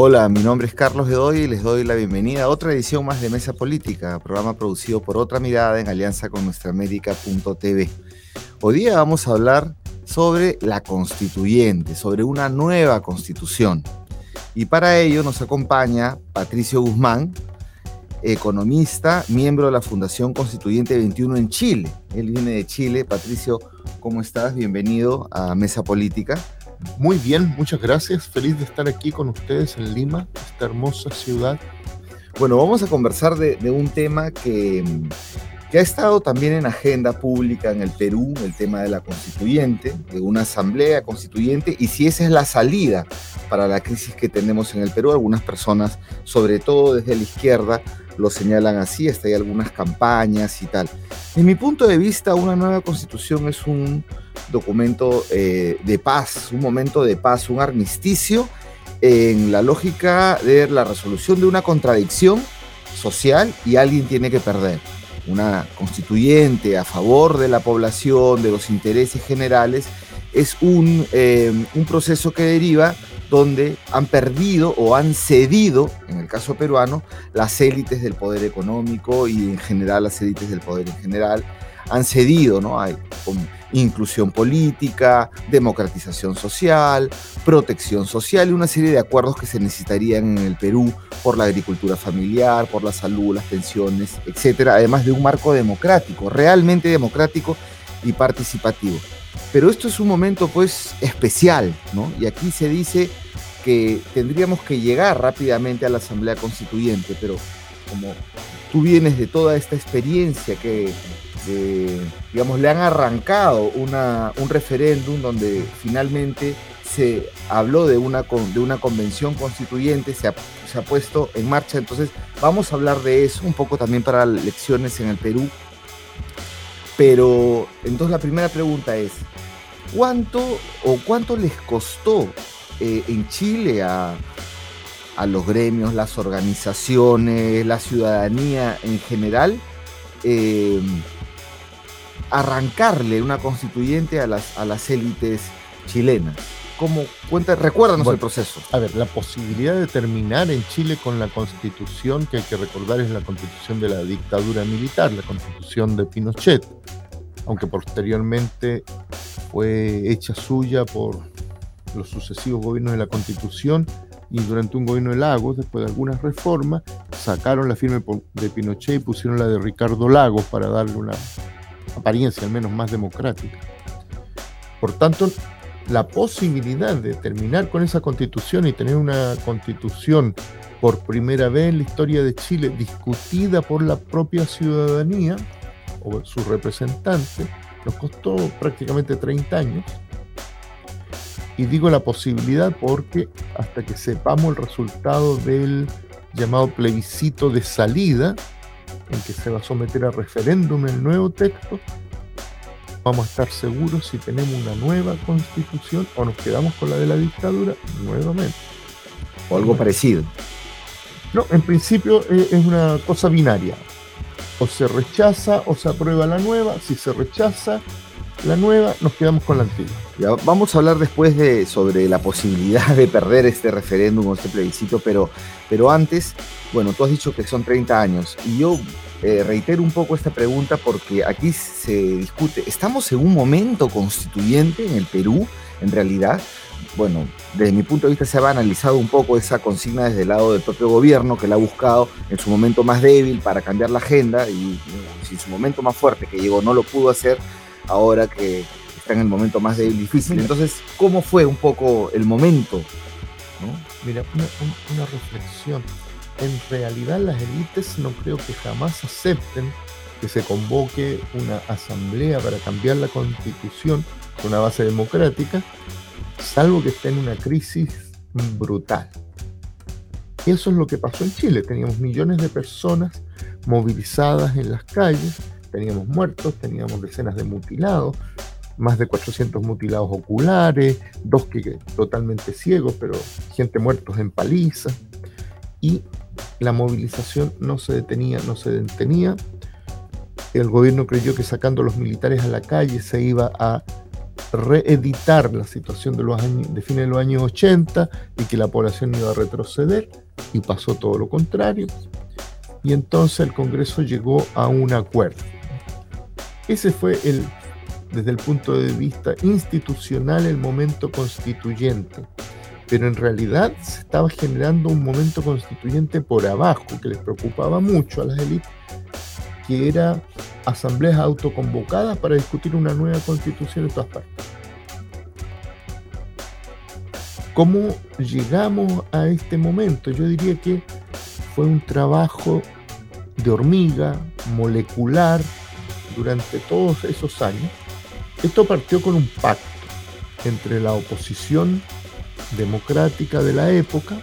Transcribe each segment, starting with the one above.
Hola, mi nombre es Carlos Gedoy y les doy la bienvenida a otra edición más de Mesa Política, programa producido por Otra Mirada en alianza con nuestraamérica.tv. Hoy día vamos a hablar sobre la constituyente, sobre una nueva constitución. Y para ello nos acompaña Patricio Guzmán, economista, miembro de la Fundación Constituyente 21 en Chile. Él viene de Chile. Patricio, ¿cómo estás? Bienvenido a Mesa Política. Muy bien, muchas gracias. Feliz de estar aquí con ustedes en Lima, esta hermosa ciudad. Bueno, vamos a conversar de, un tema que, que, ha estado también en agenda pública en el Perú, el tema de la constituyente, de una asamblea constituyente, y si esa es la salida para la crisis que tenemos en el Perú. Algunas personas, sobre todo desde la izquierda, lo señalan así, hasta hay algunas campañas y tal. En mi punto de vista, una nueva constitución es un documento eh, de paz, un momento de paz, un armisticio en la lógica de la resolución de una contradicción social y alguien tiene que perder. Una constituyente a favor de la población, de los intereses generales, es un, eh, un proceso que deriva donde han perdido o han cedido, en el caso peruano, las élites del poder económico y en general las élites del poder en general han cedido, ¿no? Hay inclusión política, democratización social, protección social y una serie de acuerdos que se necesitarían en el Perú por la agricultura familiar, por la salud, las pensiones, etcétera, además de un marco democrático, realmente democrático y participativo. Pero esto es un momento pues especial, ¿no? Y aquí se dice que tendríamos que llegar rápidamente a la Asamblea Constituyente, pero como tú vienes de toda esta experiencia que, digamos, le han arrancado un referéndum donde finalmente se habló de una, de una convención constituyente, se ha, puesto en marcha, entonces vamos a hablar de eso un poco también para elecciones en el Perú. Pero entonces la primera pregunta es, ¿cuánto o cuánto les costó eh, en Chile a, los gremios, las organizaciones, la ciudadanía en general, eh, arrancarle una constituyente a las, a las élites chilenas. ¿Cómo, cuenta, recuérdanos el proceso. A ver, la posibilidad de terminar en Chile con la constitución, que hay que recordar es la constitución de la dictadura militar, la constitución de Pinochet, aunque posteriormente fue hecha suya por los sucesivos gobiernos de la Constitución y durante un gobierno de Lagos, después de algunas reformas, sacaron la firma de Pinochet y pusieron la de Ricardo Lagos para darle una apariencia al menos más democrática. Por tanto, la posibilidad de terminar con esa constitución y tener una constitución por primera vez en la historia de Chile discutida por la propia ciudadanía o sus representantes, nos costó prácticamente 30 años y digo la posibilidad porque hasta que sepamos el resultado del llamado plebiscito de salida, en que se va a someter a referéndum el nuevo texto, vamos a estar seguros si tenemos una nueva constitución o nos quedamos con la de la dictadura nuevamente. O algo parecido. No, en principio eh, es una cosa binaria. O se rechaza o se aprueba la nueva. Si se rechaza, la nueva, nos quedamos con la antigua. Ya, vamos a hablar después de, sobre la posibilidad de perder este referéndum o este plebiscito, pero, pero antes, bueno, tú has dicho que son 30 años y yo eh, reitero un poco esta pregunta porque aquí se discute, ¿estamos en un momento constituyente en el Perú, en realidad? Bueno, desde mi punto de vista se ha analizado un poco esa consigna desde el lado del propio gobierno que la ha buscado en su momento más débil para cambiar la agenda y en su momento más fuerte que llegó no lo pudo hacer ahora que está en el momento más difícil. Entonces, ¿cómo fue un poco el momento? Mira, una, reflexión. En realidad las élites no creo que jamás acepten que se convoque una asamblea para cambiar la constitución con una base democrática, salvo que esté en una crisis brutal. Y eso es lo que pasó en Chile. Teníamos millones de personas movilizadas en las calles, teníamos muertos, teníamos decenas de mutilados, más de 400 mutilados oculares, dos que totalmente ciegos, pero gente muertos en paliza. Y la movilización no se detenía, no se detenía. El gobierno creyó que sacando a los militares a la calle se iba a reeditar la situación de, los años, de fines de los años 80 y que la población iba a retroceder y pasó todo lo contrario. Y entonces el Congreso llegó a un acuerdo. Ese fue el, desde el punto de vista institucional el momento constituyente. Pero en realidad se estaba generando un momento constituyente por abajo que les preocupaba mucho a las élites, que era asambleas autoconvocadas para discutir una nueva constitución en todas partes. ¿Cómo llegamos a este momento? Yo diría que fue un trabajo de hormiga, molecular, durante todos esos años. Esto partió con un pacto entre la oposición democrática de la época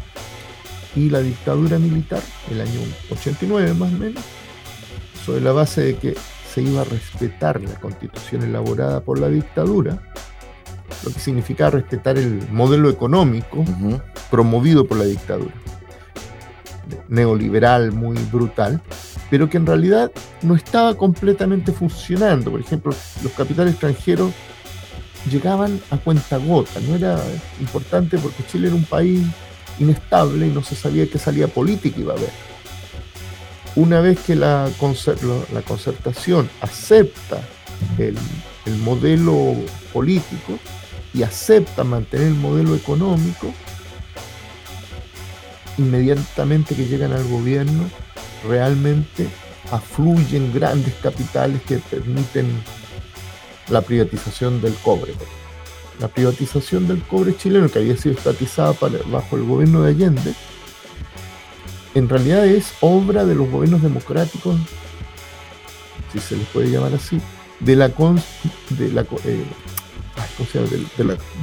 y la dictadura militar, el año 89 más o menos, sobre la base de que se iba a respetar la constitución elaborada por la dictadura, lo que significaba respetar el modelo económico promovido por la dictadura, neoliberal muy brutal, pero que en realidad no estaba completamente funcionando. Por ejemplo, los capitales extranjeros llegaban a cuenta gota, no era importante porque Chile era un país inestable y no se sabía qué salida política iba a haber. Una vez que la, concertación acepta el modelo político y acepta mantener el modelo económico, inmediatamente que llegan al gobierno, realmente afluyen grandes capitales que permiten la privatización del cobre. La privatización del cobre chileno, que había sido estatizada bajo el gobierno de Allende, en realidad es obra de los gobiernos democráticos, si se les puede llamar así, de la, de la, eh,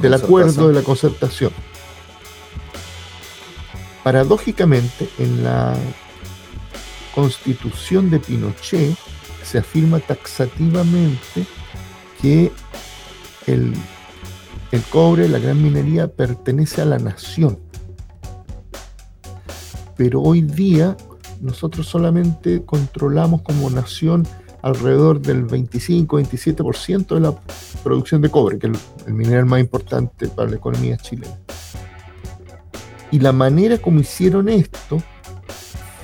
del acuerdo de la concertación. Paradójicamente, en la constitución de Pinochet se afirma taxativamente que el, el cobre, la gran minería, pertenece a la nación pero hoy día nosotros solamente controlamos como nación alrededor del 25-27% de la producción de cobre, que es el, mineral más importante para la economía chilena. Y la manera como hicieron esto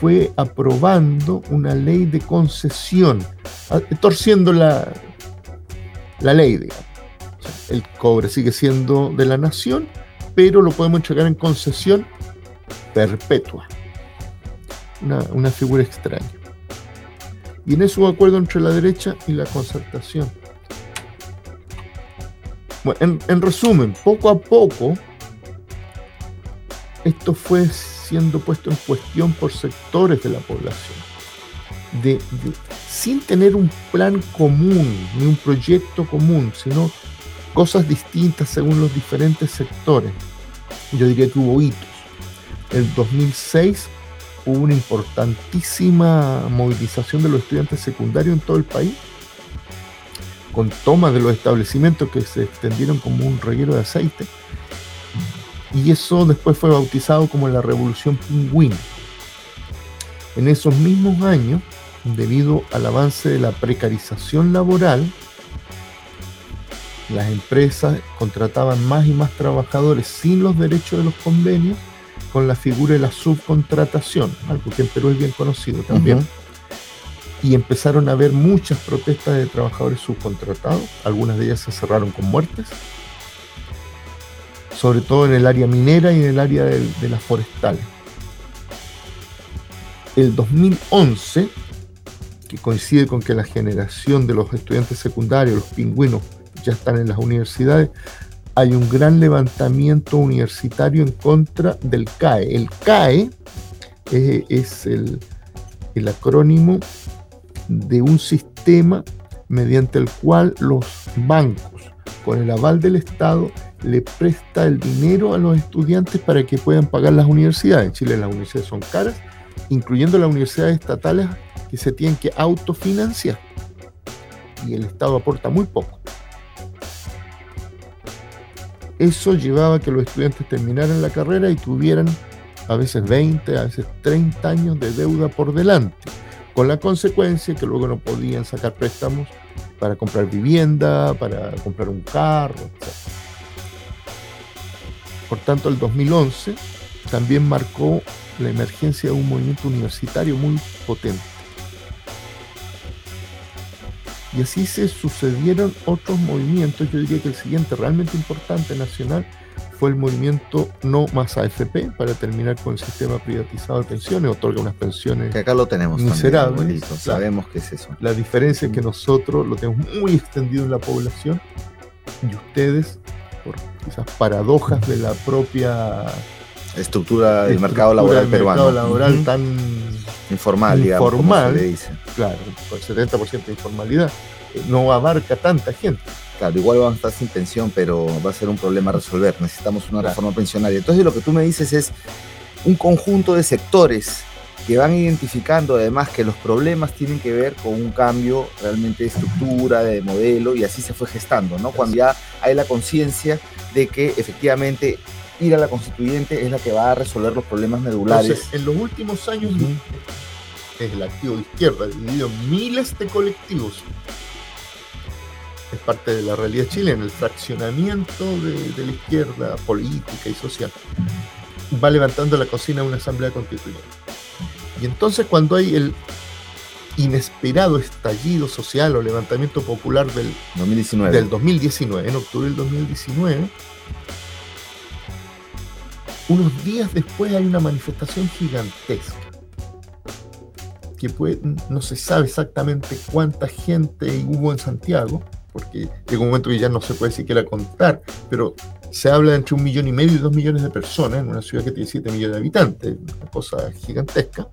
fue aprobando una ley de concesión, torciendo la, la ley, digamos. el cobre sigue siendo de la nación, pero lo podemos entregar en concesión perpetua una, figura extraña. Y en eso hubo acuerdo entre la derecha y la concertación. Bueno, en, resumen, poco a poco, esto fue siendo puesto en cuestión por sectores de la población, sin tener un plan común, ni un proyecto común, sino cosas distintas según los diferentes sectores. Yo diría que hubo hitos. El 2006 hubo una importantísima movilización de los estudiantes secundarios en todo el país, con tomas de los establecimientos que se extendieron como un reguero de aceite. Y eso después fue bautizado como la Revolución Pingüín. En esos mismos años, debido al avance de la precarización laboral, las empresas contrataban más y más trabajadores sin los derechos de los convenios con la figura de la subcontratación, algo que en Perú es bien conocido también. Y empezaron a haber muchas protestas de trabajadores subcontratados, algunas de ellas se cerraron con muertes, sobre todo en el área minera y en el área de, las forestales. El 2011, que coincide con que la generación de los estudiantes secundarios, los pingüinos, ya están en las universidades, hay un gran levantamiento universitario en contra del CAE. El CAE eh, es el acrónimo de un sistema mediante el cual los bancos, con el aval del Estado, le presta el dinero a los estudiantes para que puedan pagar las universidades. En Chile las universidades son caras, incluyendo las universidades estatales que se tienen que autofinanciar. Y el Estado aporta muy poco. Eso llevaba a que los estudiantes terminaran la carrera y tuvieran a veces 20, a veces 30 años de deuda por delante, con la consecuencia que luego no podían sacar préstamos para comprar vivienda, para comprar un carro, etc. Por tanto, el 2011 también marcó la emergencia de un movimiento universitario muy potente. Y así se sucedieron otros movimientos. Yo diría que el siguiente realmente importante nacional fue el movimiento No más AFP para terminar con el sistema privatizado de pensiones, otorga unas pensiones que acá lo tenemos miserables. Sabemos que es eso. La diferencia es que nosotros lo tenemos muy extendido en la población y ustedes, por esas paradojas de la propia estructura del mercado laboral del peruano. mercado laboral tan informal, digamos, informal, se le dice. claro, con 70% de informalidad, eh, no abarca tanta gente. Claro, igual van a estar sin pensión, pero va a ser un problema a resolver. Necesitamos una Claro. reforma pensionaria. Entonces lo que tú me dices es un conjunto de sectores que van identificando además que los problemas tienen que ver con un cambio realmente de estructura, de modelo, y así se fue gestando, ¿no? Cuando ya hay la conciencia de que efectivamente ir a la constituyente es la que va a resolver los problemas medulares. Entonces, en los últimos años, Ujú. el activo de izquierda, dividido en miles de colectivos, es parte de la realidad chilena, el fraccionamiento de, de la izquierda política y social, va levantando la cocina de una asamblea constituyente. Y entonces cuando hay el inesperado estallido social o levantamiento popular del 2019. del 2019, en octubre del 2019, unos días después hay una manifestación gigantesca que puede- no se sabe exactamente cuánta gente hubo en Santiago, porque llegó un momento que ya no se puede siquiera contar, pero se habla entre un millón y medio y dos millones de personas en una ciudad que tiene 7 millones de habitantes, una cosa gigantesca.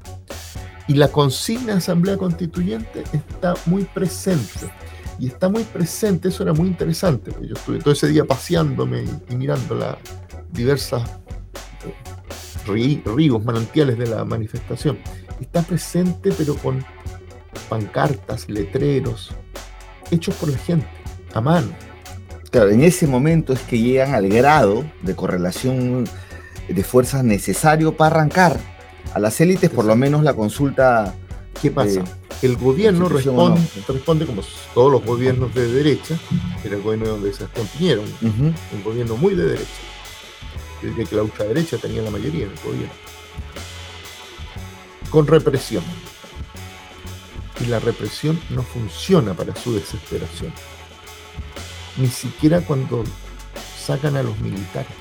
Y la consigna de Asamblea Constituyente está muy presente. Y está muy presente, eso era muy interesante, yo estuve todo ese día paseándome y, y mirando las diversas eh, rí- ríos, manantiales de la manifestación. Está presente, pero con pancartas, letreros, hechos por la gente, a mano. Claro, en ese momento es que llegan al grado de correlación de fuerzas necesario para arrancar. A las élites, por lo menos, la consulta. ¿Qué pasa? El gobierno responde, no. responde como todos los gobiernos de derecha, era el gobierno de Sebastián Piñera, un, gobierno muy de derecha. Yo diría que la ultraderecha tenía la mayoría en el gobierno. Con represión. Y la represión no funciona para su desesperación. Ni siquiera cuando sacan a los militares.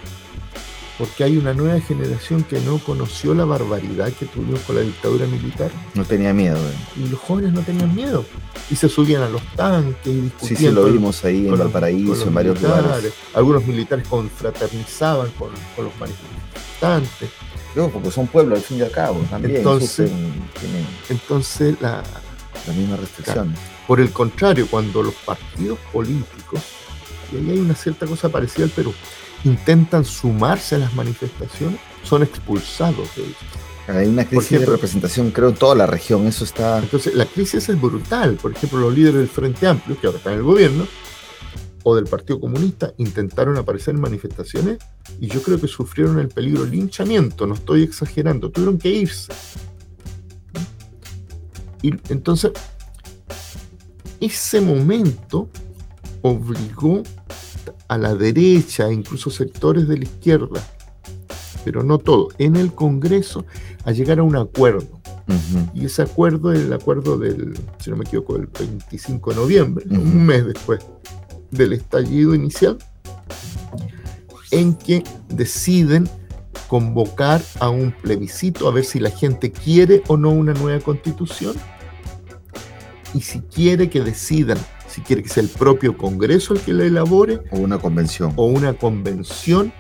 Porque hay una nueva generación que no conoció la barbaridad que tuvimos con la dictadura militar. No tenía miedo. eh. Y los jóvenes no tenían miedo. Y se subían a los tanques y Sí, discutían sí, lo con- vimos ahí en Valparaíso, en varios militares. lugares. Algunos militares confraternizaban con, con los manifestantes. No, porque son pueblos, al fin y al cabo, también Entonces- tienen Entonces, la, las mismas restricciones. por el contrario, cuando los partidos políticos, y ahí hay una cierta cosa parecida al Perú, intentan sumarse a las manifestaciones, son expulsados de ellas. Hay una crisis ejemplo- de representación, creo, en toda la región. Eso está. Entonces, la crisis es brutal. Por ejemplo, los líderes del Frente Amplio, que ahora están en el gobierno, o del Partido Comunista, intentaron aparecer en manifestaciones y yo creo que sufrieron el peligro linchamiento, no estoy exagerando, tuvieron que irse. Y entonces, ese momento obligó a la derecha, incluso sectores de la izquierda, pero no todo, en el Congreso, a llegar a un acuerdo. Y ese acuerdo es el acuerdo del, si no me equivoco, del 25 de noviembre, un mes después del estallido inicial, en que deciden convocar a un plebiscito a ver si la gente quiere o no una nueva constitución y si quiere que decidan, si quiere que sea el propio Congreso el que la elabore O una convención. o una convención,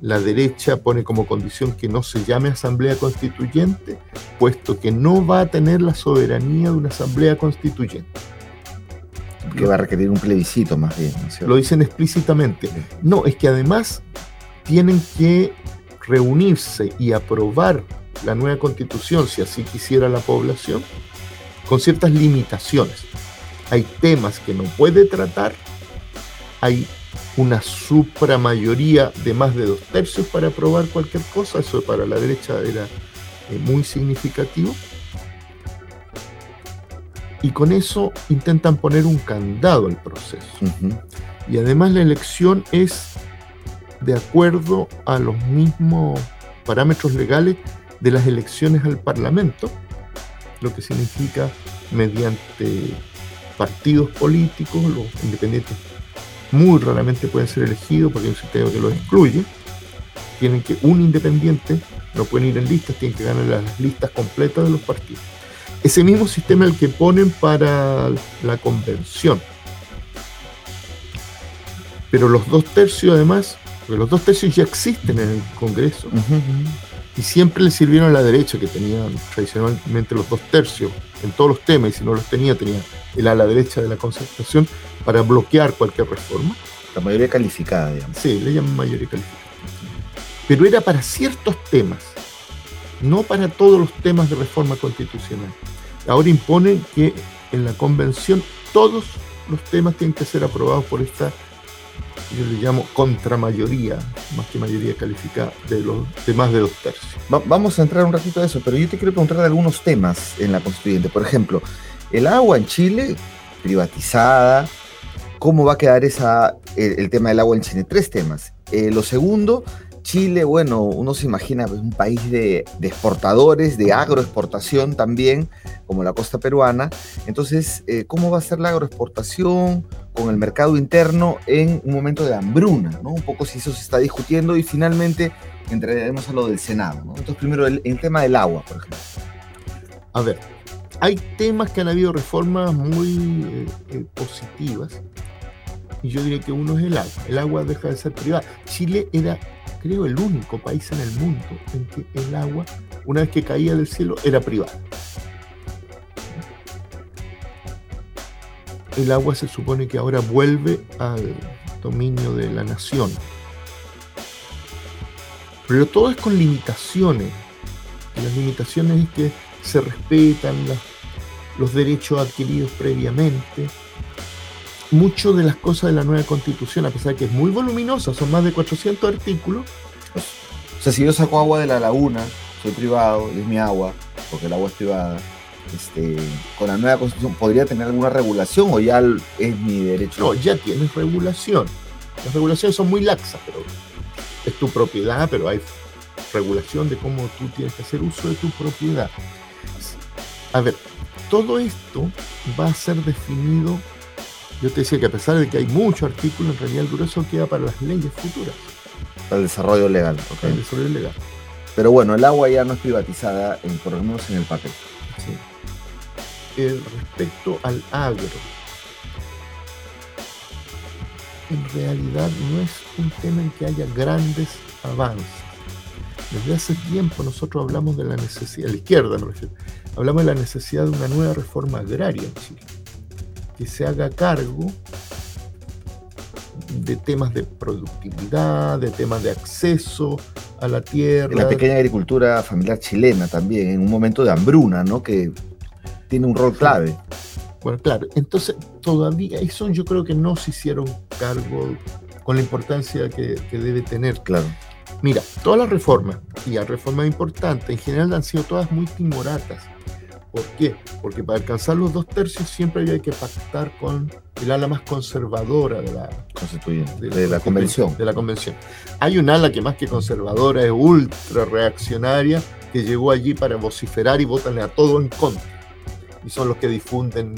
la derecha pone como condición que no se llame asamblea constituyente, puesto que no va a tener la soberanía de una asamblea constituyente. Que va a requerir un plebiscito, más bien. Lo dicen explícitamente. No, es que además tienen que reunirse y aprobar la nueva constitución, si así quisiera la población, con ciertas limitaciones. Hay temas que no puede tratar, hay una supramayoría de más de dos tercios para aprobar cualquier cosa, eso para la derecha era eh, muy significativo. y con eso intentan poner un candado al proceso. Y además la elección es de acuerdo a los mismos parámetros legales de las elecciones al Parlamento, lo que significa mediante partidos políticos, los independientes muy raramente pueden ser elegidos porque hay un sistema que los excluye, tienen que un independiente no pueden ir en listas, tienen que ganar las listas completas de los partidos. Ese mismo sistema el que ponen para la convención. Pero los dos tercios además, porque los dos tercios ya existen en el Congreso, y siempre le sirvieron a la derecha, que tenía tradicionalmente los dos tercios en todos los temas, y si no los tenía, tenía el ala derecha de la concertación para bloquear cualquier reforma. La mayoría calificada, digamos. Sí, le llaman mayoría calificada. Pero era para ciertos temas, no para todos los temas de reforma constitucional. Ahora imponen que en la convención todos los temas tienen que ser aprobados por esta yo le llamo contramayoría, más que mayoría calificada, de, los, de más de dos tercios. vamos a entrar un ratito a eso, pero yo te quiero preguntar de algunos temas en la constituyente. Por ejemplo, el agua en Chile, privatizada, ¿cómo va a quedar esa, el, tema del agua en Chile? Tres temas. Eh, lo segundo, Chile, bueno, uno se imagina pues, un país de, exportadores, de agroexportación también, como la costa peruana. Entonces, eh, ¿cómo va a ser la agroexportación con el mercado interno en un momento de hambruna? Un poco si eso se está discutiendo y finalmente entraremos a lo del Senado. Entonces, primero, el, tema del agua, por ejemplo. A ver, hay temas que han habido reformas muy eh, eh, positivas. Y yo diría que uno es el agua. El agua deja de ser privada. Chile era creo, el único país en el mundo en que el agua, una vez que caía del cielo, era privada. El agua se supone que ahora vuelve al dominio de la nación. Pero todo es con limitaciones. las limitaciones es que se respetan los derechos adquiridos previamente, mucho de las cosas de la nueva constitución, a pesar de que es muy voluminosa, son más de 400 artículos. O sea, si yo saco agua de la laguna, soy privado es mi agua, porque el agua es privada, este, con la nueva constitución, ¿podría tener alguna regulación o ya es mi derecho? No, ya tienes regulación. Las regulaciones son muy laxas, pero es tu propiedad, pero hay regulación de cómo tú tienes que hacer uso de tu propiedad. A ver, todo esto va a ser definido yo te decía que a pesar de que hay muchos artículos, en realidad el grueso queda para las leyes futuras. Para el desarrollo legal. Para el desarrollo legal. Pero bueno, el agua ya no es privatizada, en, por lo menos en el papel. Sí. respecto al agro, en realidad no es un tema en que haya grandes avances. Desde hace tiempo nosotros hablamos de la necesidad, a la izquierda me refiero, hablamos de la necesidad de una nueva reforma agraria en Chile que se haga cargo de temas de productividad, de temas de acceso a la tierra. La pequeña agricultura familiar chilena también, en un momento de hambruna, ¿no? Que tiene un rol clave. Bueno, claro, entonces todavía eso yo creo que no se hicieron cargo con la importancia que, que debe tener. Claro. Mira, todas las reformas, y las reformas importantes, en general han sido todas muy timoratas ¿Por qué? Porque para alcanzar los dos tercios siempre había que pactar con el ala más conservadora de la constituyente, de, la, convención. De la convención. Hay un ala que más que conservadora es ultra reaccionaria, que llegó allí para vociferar y votarle a todo en contra. Y son los que difunden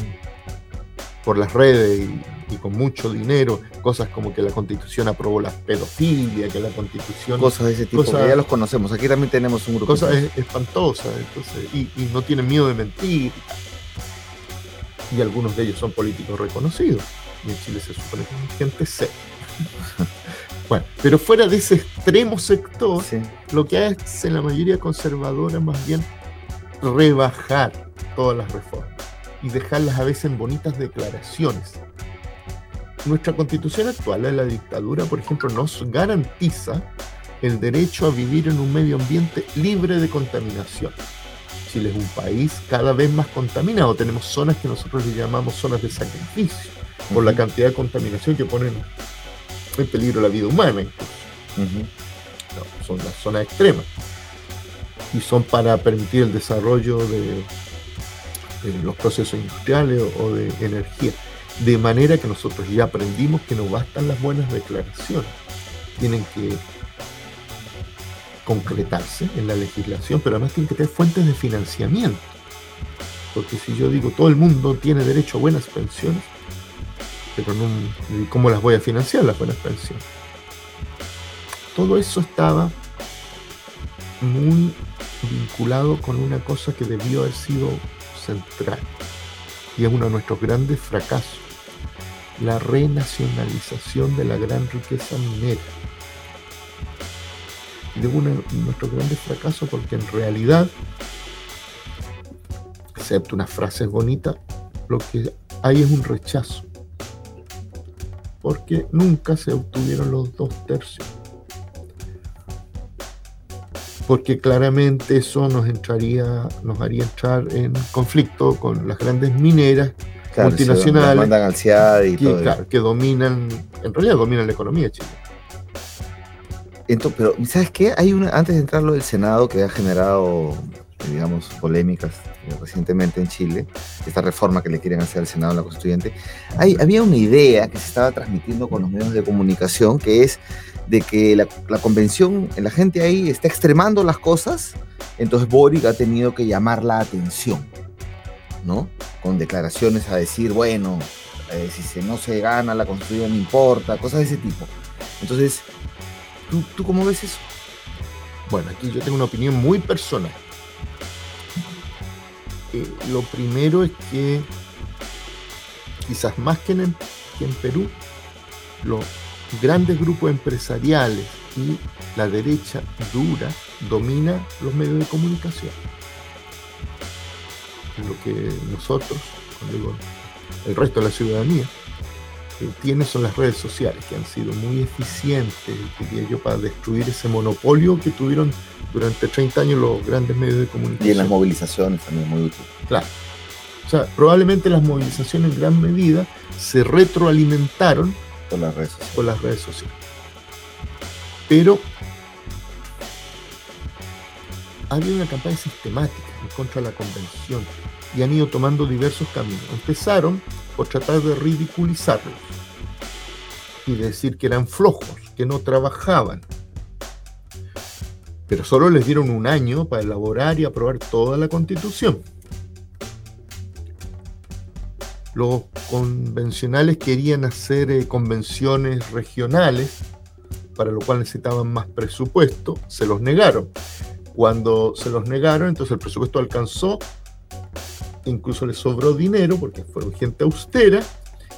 por las redes y y con mucho dinero, cosas como que la constitución aprobó la pedofilia, que la constitución... Cosas de ese tipo, que ya los conocemos. Aquí también tenemos un grupo. Cosas espantosas, entonces, y, no tienen miedo de mentir. Y algunos de ellos son políticos reconocidos. Y en Chile se supone que hay gente seria. bueno, pero fuera de ese extremo sector, lo que hace la mayoría conservadora más bien rebajar todas las reformas y dejarlas a veces en bonitas declaraciones nuestra constitución actual, la de la dictadura, por ejemplo, nos garantiza el derecho a vivir en un medio ambiente libre de contaminación. Chile es un país cada vez más contaminado. Tenemos zonas que nosotros le llamamos zonas de sacrificio, por la cantidad de contaminación que ponen en peligro la vida humana. son las zonas extremas. Y son para permitir el desarrollo de, los procesos industriales o, de energía. De manera que nosotros ya aprendimos que no bastan las buenas declaraciones, tienen que concretarse en la legislación, pero además tienen que tener fuentes de financiamiento. Porque si yo digo todo el mundo tiene derecho a buenas pensiones, pero ¿cómo las voy a financiar las buenas pensiones? Todo eso estaba muy vinculado con una cosa que debió haber sido central y es uno de nuestros grandes fracasos, la renacionalización de la gran riqueza minera. De uno de nuestros grandes fracasos porque en realidad, excepto unas frases bonitas, lo que hay es un rechazo, porque nunca se obtuvieron los dos tercios porque claramente eso nos entraría, nos haría entrar en conflicto con las grandes mineras multinacionales que, dominan, en realidad dominan la economía chilena. Entonces, pero ¿sabes qué? Hay una, antes de entrar lo del Senado que ha generado, digamos, polémicas eh, recientemente en Chile, esta reforma que le quieren hacer al Senado a la Constituyente, hay, había una idea que se estaba transmitiendo con los medios de comunicación que es de que la, convención, la gente ahí está extremando las cosas, entonces Boric ha tenido que llamar la atención, ¿no? Con declaraciones a decir, bueno, eh, si se, no se gana la constitución no importa, cosas de ese tipo. Entonces, ¿tú, ¿tú cómo ves eso? Bueno, aquí yo tengo una opinión muy personal. Eh, lo primero es que quizás más que en, que en Perú, lo, grandes grupos empresariales y la derecha dura domina los medios de comunicación. Lo que nosotros, digo, el resto de la ciudadanía, eh, tiene son las redes sociales, que han sido muy eficientes, diría yo, para destruir ese monopolio que tuvieron durante 30 años los grandes medios de comunicación. Y en las movilizaciones también muy útil. Claro. O sea, probablemente las movilizaciones en gran medida se retroalimentaron por las redes sociales. Por las redes sociales. Pero había una campaña sistemática en contra de la convención y han ido tomando diversos caminos. Empezaron por tratar de ridiculizarlos y decir que eran flojos, que no trabajaban. Pero solo les dieron un año para elaborar y aprobar toda la constitución. Los convencionales querían hacer eh, convenciones regionales, para lo cual necesitaban más presupuesto, se los negaron. Cuando se los negaron, entonces el presupuesto alcanzó, incluso les sobró dinero porque fueron gente austera,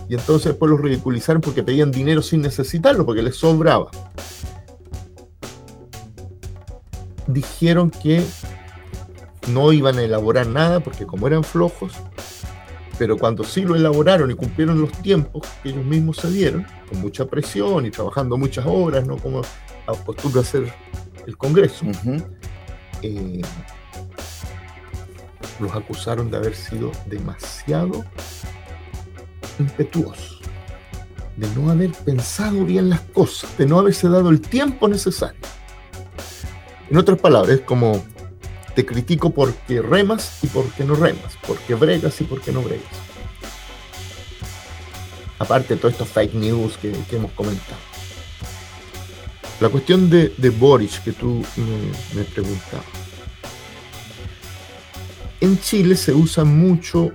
y entonces después los ridiculizaron porque pedían dinero sin necesitarlo, porque les sobraba. Dijeron que no iban a elaborar nada porque como eran flojos, pero cuando sí lo elaboraron y cumplieron los tiempos que ellos mismos se dieron, con mucha presión y trabajando muchas horas, ¿no? Como acostumbra hacer el Congreso, eh, los acusaron de haber sido demasiado impetuosos, de no haber pensado bien las cosas, de no haberse dado el tiempo necesario. En otras palabras, como te critico porque remas y porque no remas, porque bregas y porque no bregas. Aparte de todos estos fake news que, hemos comentado. La cuestión de, de Boris que tú me, me preguntabas. En Chile se usan mucho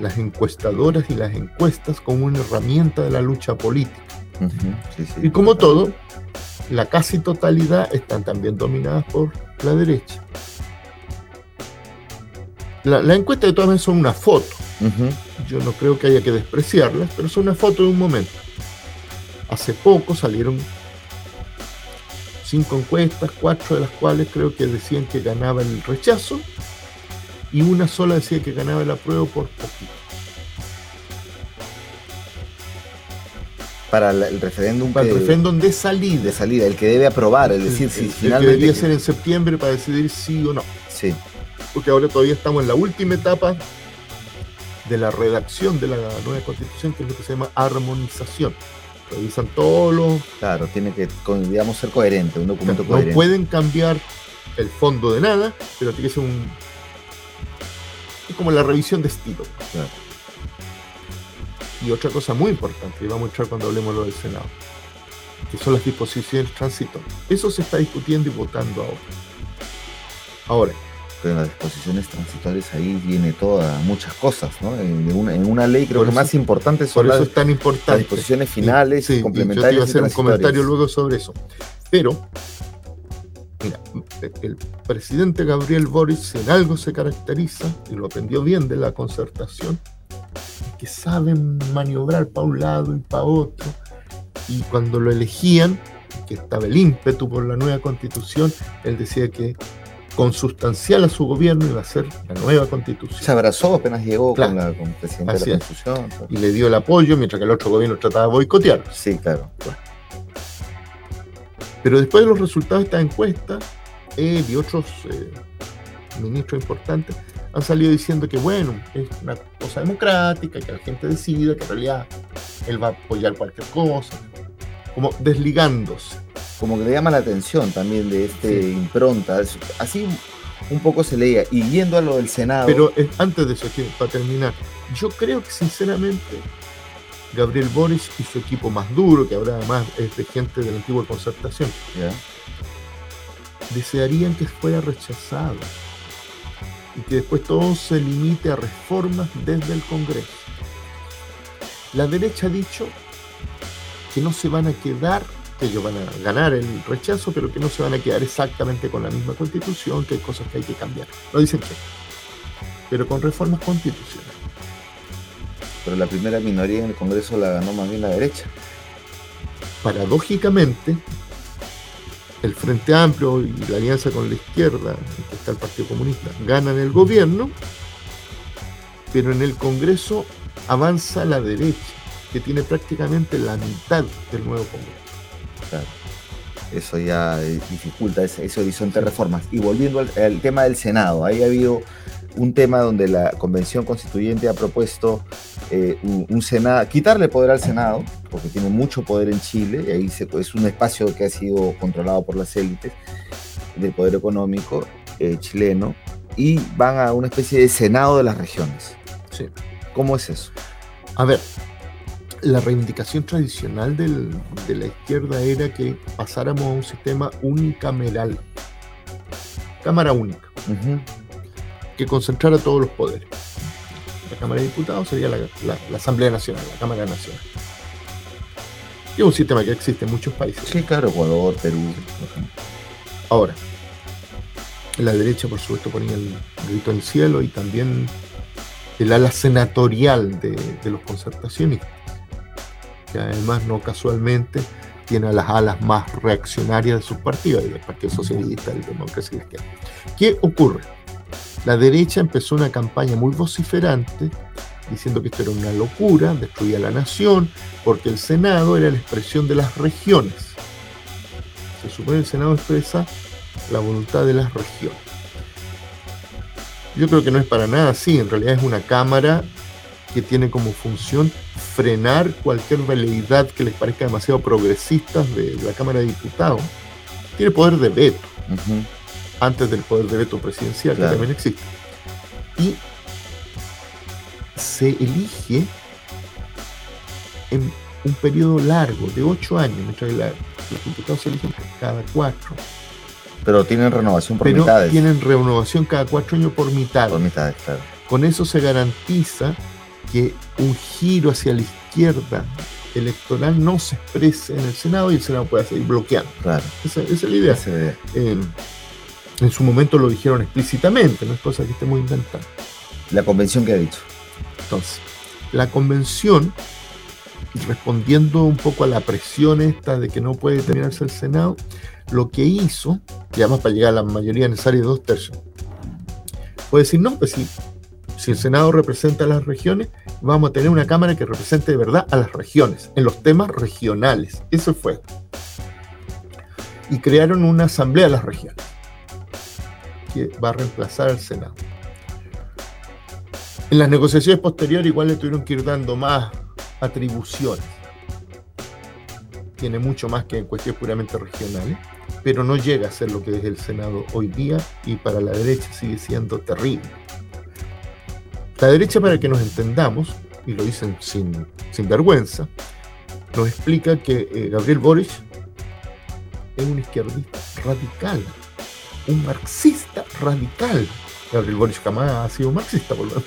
las encuestadoras y las encuestas como una herramienta de la lucha política. Y como todo, la casi totalidad están también dominadas por la derecha. La, encuesta de todas maneras son una foto. Yo no creo que haya que despreciarlas, pero son una foto de un momento. Hace poco salieron cinco encuestas, cuatro de las cuales creo que decían que ganaba el rechazo y una sola decía que ganaba el apruebo por poquito. Para el referéndum para el referéndum de salida. De salida, el que debe aprobar, es decir, si finalmente. Que debería ser en septiembre para decidir sí o no. Sí porque ahora todavía estamos en la última etapa de la redacción de la nueva constitución, que es lo que se llama armonización. Revisan todos los... Claro, tiene que, digamos, ser coherente, un documento coherente. No pueden cambiar el fondo de nada, pero tiene que ser un, Es como la revisión de estilo. Y otra cosa muy importante, y vamos a entrar cuando hablemos lo del Senado, que son las disposiciones transitorias. Eso se está discutiendo y votando ahora. Ahora, pero en las disposiciones transitorias ahí viene toda, muchas cosas, ¿no? En una, ley creo que más importante son las, tan importante. disposiciones finales y, complementarias. yo te a hacer un comentario luego sobre eso. Pero, mira, el presidente Gabriel Boris en algo se caracteriza, y lo aprendió bien de la concertación, que saben maniobrar para un lado y para otro. Y cuando lo elegían, que estaba el ímpetu por la nueva constitución, él decía que consustancial a su gobierno iba a ser la nueva constitución. Se abrazó apenas llegó con, la, con el presidente de la constitución. Y le dio el apoyo mientras que el otro gobierno trataba de boicotear. Sí, claro. Pero después de los resultados de esta encuesta, él y otros eh, ministros importantes han salido diciendo que, bueno, es una cosa democrática, que la gente decida, que en realidad él va a apoyar cualquier cosa, como desligándose como que le llama la atención también de este impronta. Así un poco se leía. Y yendo a lo del Senado. Pero eh, antes de eso, para terminar, yo creo que sinceramente Gabriel Boris y su equipo más duro, que ahora además es de gente de la antigua concertación, desearían que fuera rechazado y que después todo se limite a reformas desde el Congreso. La derecha ha dicho que no se van a quedar que ellos van a ganar el rechazo, pero que no se van a quedar exactamente con la misma constitución, que hay cosas que hay que cambiar. No dicen que, pero con reformas constitucionales. Pero la primera minoría en el Congreso la ganó más bien la derecha. Paradójicamente, el Frente Amplio y la alianza con la izquierda, que está el Partido Comunista, ganan el gobierno, pero en el Congreso avanza la derecha, que tiene prácticamente la mitad del nuevo Congreso. Eso ya dificulta ese, horizonte de reformas. Y volviendo al, tema del Senado, ahí ha habido un tema donde la Convención Constituyente ha propuesto eh, un, Senado, quitarle poder al Senado, porque tiene mucho poder en Chile, y ahí es un espacio que ha sido controlado por las élites del poder económico eh, chileno, y van a una especie de Senado de las regiones. Sí. ¿Cómo es eso? A ver, la reivindicación tradicional de la izquierda era que pasáramos a un sistema unicameral, Cámara única, que concentrara todos los poderes. La Cámara de Diputados sería la, Asamblea Nacional, la Cámara Nacional. Y es un sistema que existe en muchos países. Sí, claro, Ecuador, Perú. Ahora, la derecha, por supuesto, ponía el grito en el cielo y también el ala senatorial de, de los concertacionistas que además no casualmente tiene las alas más reaccionarias de sus partidos, el Partido Socialista, el Democracia Cristiana. ¿Qué ocurre? La derecha empezó una campaña muy vociferante diciendo que esto era una locura, destruía la nación, porque el Senado era la expresión de las regiones. Se supone que el Senado expresa la voluntad de las regiones. Yo creo que no es para nada así, en realidad es una Cámara que tiene como función frenar cualquier veleidad que les parezca demasiado progresista de la Cámara de Diputados. Tiene poder de veto, antes del poder de veto presidencial, que también existe. Y se elige en un periodo largo, de ocho años, mientras que los diputados se eligen cada cuatro. Pero tienen renovación por Pero Tienen renovación cada cuatro años por mitad. Por mitad, claro. Con eso se garantiza que un giro hacia la izquierda electoral no se exprese en el Senado y el Senado pueda seguir bloqueando. Claro. Esa, es la idea. en su momento lo dijeron explícitamente, no es cosa que estemos inventando. La convención que ha dicho. Entonces, la convención, respondiendo un poco a la presión esta de que no puede terminarse el Senado, lo que hizo, y además para llegar a la mayoría necesaria de dos tercios, fue decir, no, pues sí, si el Senado representa a las regiones, vamos a tener una Cámara que represente de verdad a las regiones, en los temas regionales. Eso fue. Y crearon una Asamblea de las Regiones, que va a reemplazar al Senado. En las negociaciones posteriores igual le tuvieron que ir dando más atribuciones. Tiene mucho más que en cuestiones puramente regionales, pero no llega a ser lo que es el Senado hoy día y para la derecha sigue siendo terrible La derecha, para que nos entendamos, y lo dicen sin, sin vergüenza, nos explica que eh, Gabriel Boric es un izquierdista radical, un marxista radical. Gabriel Boric jamás ha sido marxista, por lo menos.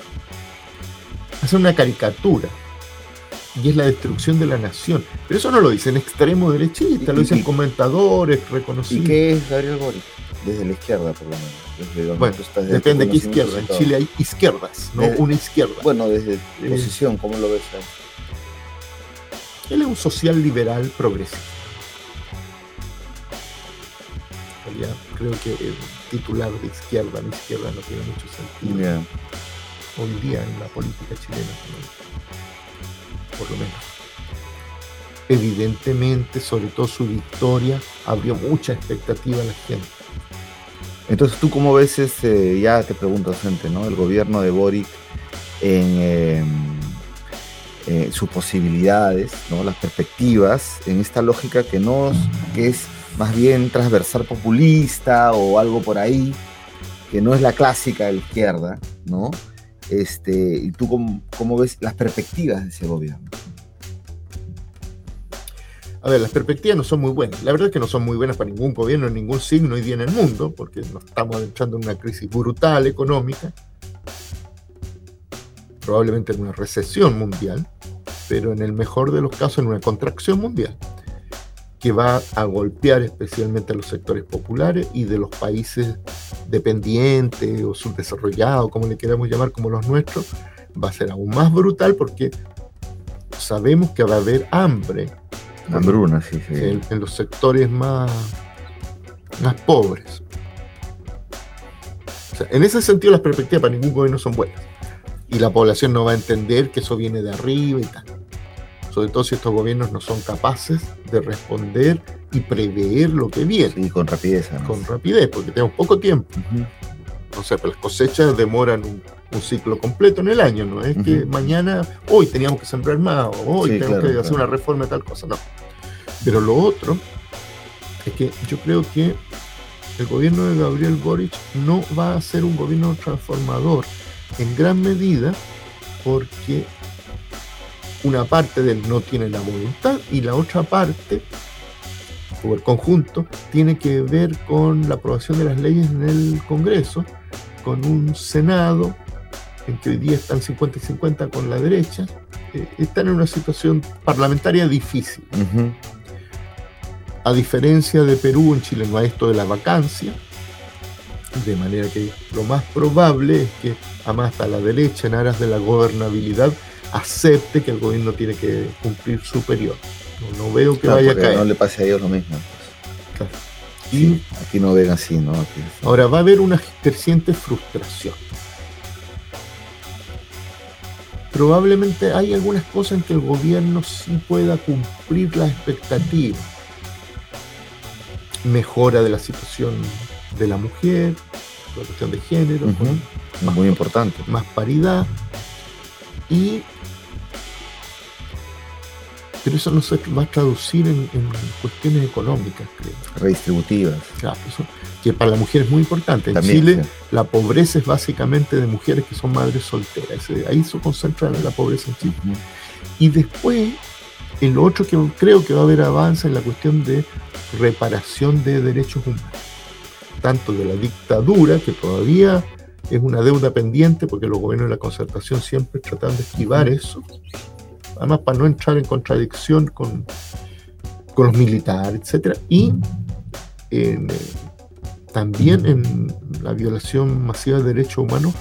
Hace una caricatura. Y es la destrucción de la nación. Pero eso no lo dicen extremo derechista, lo dicen comentadores reconocidos. ¿Y qué es Gabriel Boric? Desde la izquierda, por lo menos. Desde bueno, depende de qué izquierda. En Chile hay izquierdas, no una izquierda. Bueno, desde la posición, ¿cómo lo ves ahí? Él es un social liberal progresista. creo que el titular de izquierda, la izquierda no tiene mucho sentido. Hoy día en la política chilena, por lo menos. Evidentemente, sobre todo su victoria, abrió mucha expectativa a la gente. Entonces, ¿tú cómo ves ya te pregunto, gente, ¿no? El gobierno de Boric en em, eh, sus posibilidades, ¿no? Las perspectivas, en esta lógica que no, que es más bien transversal populista o algo por ahí, que no es la clásica de izquierda, ¿no? Este, ¿Y tú cómo, ves las perspectivas de ese gobierno? A ver, las perspectivas no son muy buenas. La verdad es que no son muy buenas para ningún gobierno, ningún signo hoy día en el mundo, porque nos estamos adentrando en una crisis brutal económica, probablemente en una recesión mundial, pero en el mejor de los casos en una contracción mundial que va a golpear especialmente a los sectores populares y de los países dependientes o subdesarrollados, como le queramos llamar, como los nuestros, va a ser aún más brutal porque sabemos que va a haber hambre. Hambruna, sí, sí. En, en los sectores más, más pobres. O sea, en ese sentido las perspectivas para ningún gobierno son buenas. Y la población no va a entender que eso viene de arriba y tal sobre todo si estos gobiernos no son capaces de responder y prever lo que viene. Y con rapidez. Con rapidez, porque tenemos poco tiempo. No sé, pues las cosechas demoran un, ciclo completo en el año, no es que mañana, hoy teníamos que sembrar más, o hoy tenemos que hacer una reforma de tal cosa, no. Pero lo otro es que yo creo que el gobierno de Gabriel Boric no va a ser un gobierno transformador en gran medida porque una parte de él no tiene la voluntad y la otra parte, o el conjunto, tiene que ver con la aprobación de las leyes en el Congreso, con un Senado en que hoy día están 50 y 50 con la derecha, eh, están en una situación parlamentaria difícil. A diferencia de Perú, en Chile no hay esto de la vacancia, de manera que lo más probable es que, además a la derecha, en aras de la gobernabilidad, acepte que el gobierno tiene que cumplir su periodo. No, veo que vaya a caer. No le pase a ellos lo mismo. Pues. Y aquí no ven así, ¿no? Ahora va a haber una creciente frustración. Probablemente hay algunas cosas en que el gobierno sí pueda cumplir las expectativas. Mejora de la situación de la mujer, la cuestión de género, muy importante. Más paridad y pero eso no se va a traducir en, cuestiones económicas, creo. Redistributivas. Claro, eso, que para la mujer es muy importante. En Chile la pobreza es básicamente de mujeres que son madres solteras. Ahí se concentra la pobreza en Chile. Y después, el otro que creo que va a haber avance en la cuestión de reparación de derechos humanos. Tanto de la dictadura, que todavía es una deuda pendiente, porque los gobiernos de la concertación siempre tratan de esquivar eso, además para no entrar en contradicción con, con los militares, etc. Y eh, también en la violación masiva de derechos humanos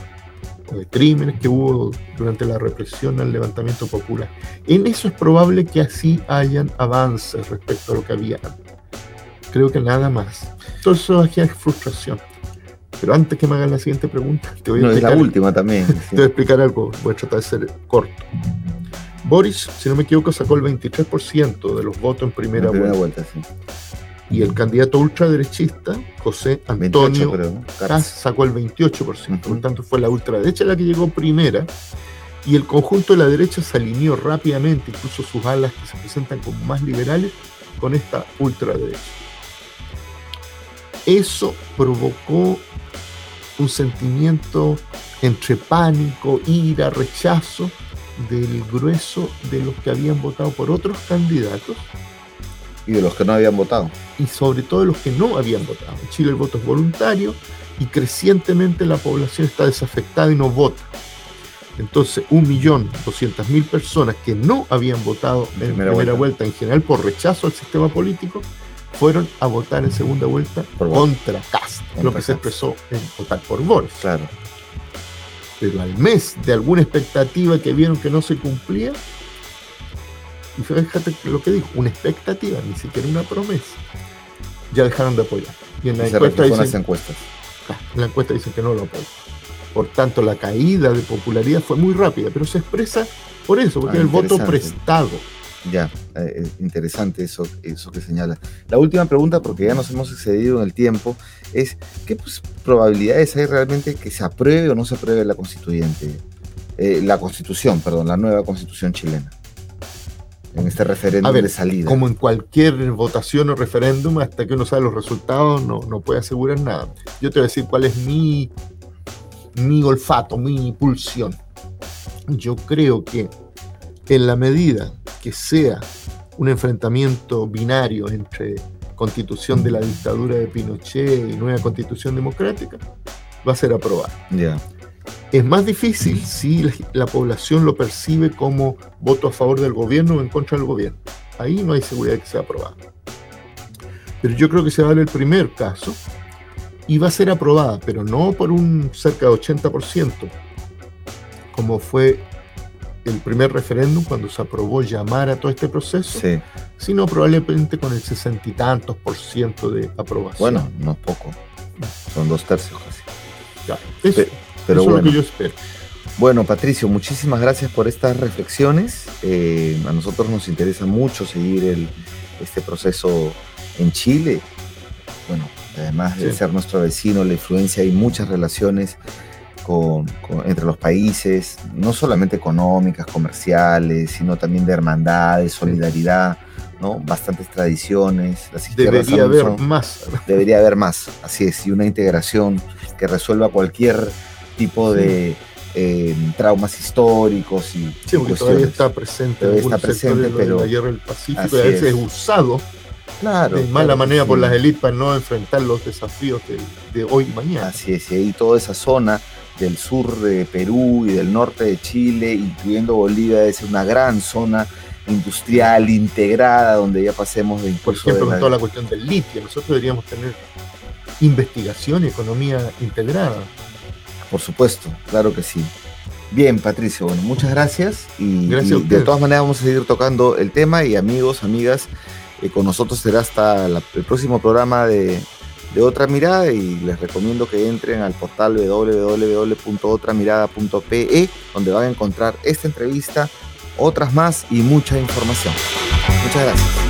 de crímenes que hubo durante la represión al levantamiento popular. En eso es probable que así hayan avances respecto a lo que había antes. Creo que nada más. Todo eso es frustración. Pero antes que me hagan la siguiente pregunta, te voy a explicar. Es la última también. Te voy a explicar algo. Voy a tratar de ser corto. Boris, si no me equivoco, sacó el 23% de los votos en primera, vuelta. Y el candidato ultraderechista, José Antonio sacó el 28%. Por lo tanto, fue la ultraderecha la que llegó primera. Y el conjunto de la derecha se alineó rápidamente, incluso sus alas que se presentan como más liberales, con esta ultraderecha. Eso provocó un sentimiento entre pánico, ira, rechazo del grueso de los que habían votado por otros candidatos. Y de los que no habían votado. Y sobre todo de los que no habían votado. En Chile el voto es voluntario y crecientemente la población está desafectada y no vota. Entonces, 1.200.000 personas que no habían votado en primera, vuelta. vuelta. en general por rechazo al sistema político, fueron a votar en segunda vuelta contra Cast, lo que se expresó en votar por Boris. Claro. Pero al mes de alguna expectativa que vieron que no se cumplía, y fíjate lo que dijo, una expectativa, ni siquiera una promesa, ya dejaron de apoyar. Y en la encuesta dicen, las encuestas. En la encuesta dicen que no lo apoyan. Por tanto, la caída de popularidad fue muy rápida, pero se expresa por eso, porque ah, el voto prestado. Ya, eh, eh, interesante eso, eso que señala. La última pregunta, porque ya nos hemos excedido en el tiempo, es ¿qué pues, probabilidades hay realmente que se apruebe o no se apruebe la constituyente? Eh, la constitución, perdón, la nueva constitución chilena. En este referéndum de salida. Como en cualquier votación o referéndum, hasta que uno sabe los resultados, no, no puede asegurar nada. Yo te voy a decir cuál es mi, mi olfato, mi pulsión. Yo creo que en la medida que sea un enfrentamiento binario entre constitución de la dictadura de Pinochet y nueva constitución democrática, va a ser aprobada. Es más difícil si la población lo percibe como voto a favor del gobierno o en contra del gobierno. Ahí no hay seguridad de que sea aprobada. Pero yo creo que se va a dar el primer caso y va a ser aprobada, pero no por un cerca de 80%, como fue el primer referéndum, cuando se aprobó llamar a todo este proceso, sino probablemente con el sesenta y tantos por ciento de aprobación. Bueno, no es poco, son dos tercios casi. Ya, eso, pero, es lo que yo espero. Bueno, Patricio, muchísimas gracias por estas reflexiones. Eh, a nosotros nos interesa mucho seguir el, este proceso en Chile. Bueno, además de ser nuestro vecino, la influencia, hay muchas relaciones entre los países, no solamente económicas, comerciales, sino también de hermandad, de solidaridad, ¿no? Bastantes tradiciones. debería haber más. Debería haber más, así es, y una integración que resuelva cualquier tipo de eh, traumas históricos y sí, porque todavía está presente, está presente, pero la guerra del Pacífico y a veces es usado claro, de mala manera por las élites para no enfrentar los desafíos de, de, hoy y mañana. Así es, y ahí toda esa zona del sur de Perú y del norte de Chile, incluyendo Bolivia, es una gran zona industrial integrada donde ya pasemos de Por ejemplo, con toda la cuestión del litio, nosotros deberíamos tener investigación y economía integrada. Por supuesto, claro que sí. Bien, Patricio, bueno, muchas gracias y, gracias de todas maneras vamos a seguir tocando el tema y amigos, amigas, eh, con nosotros será hasta el próximo programa de de otra mirada y les recomiendo que entren al portal www.otramirada.pe donde van a encontrar esta entrevista, otras más y mucha información. Muchas gracias.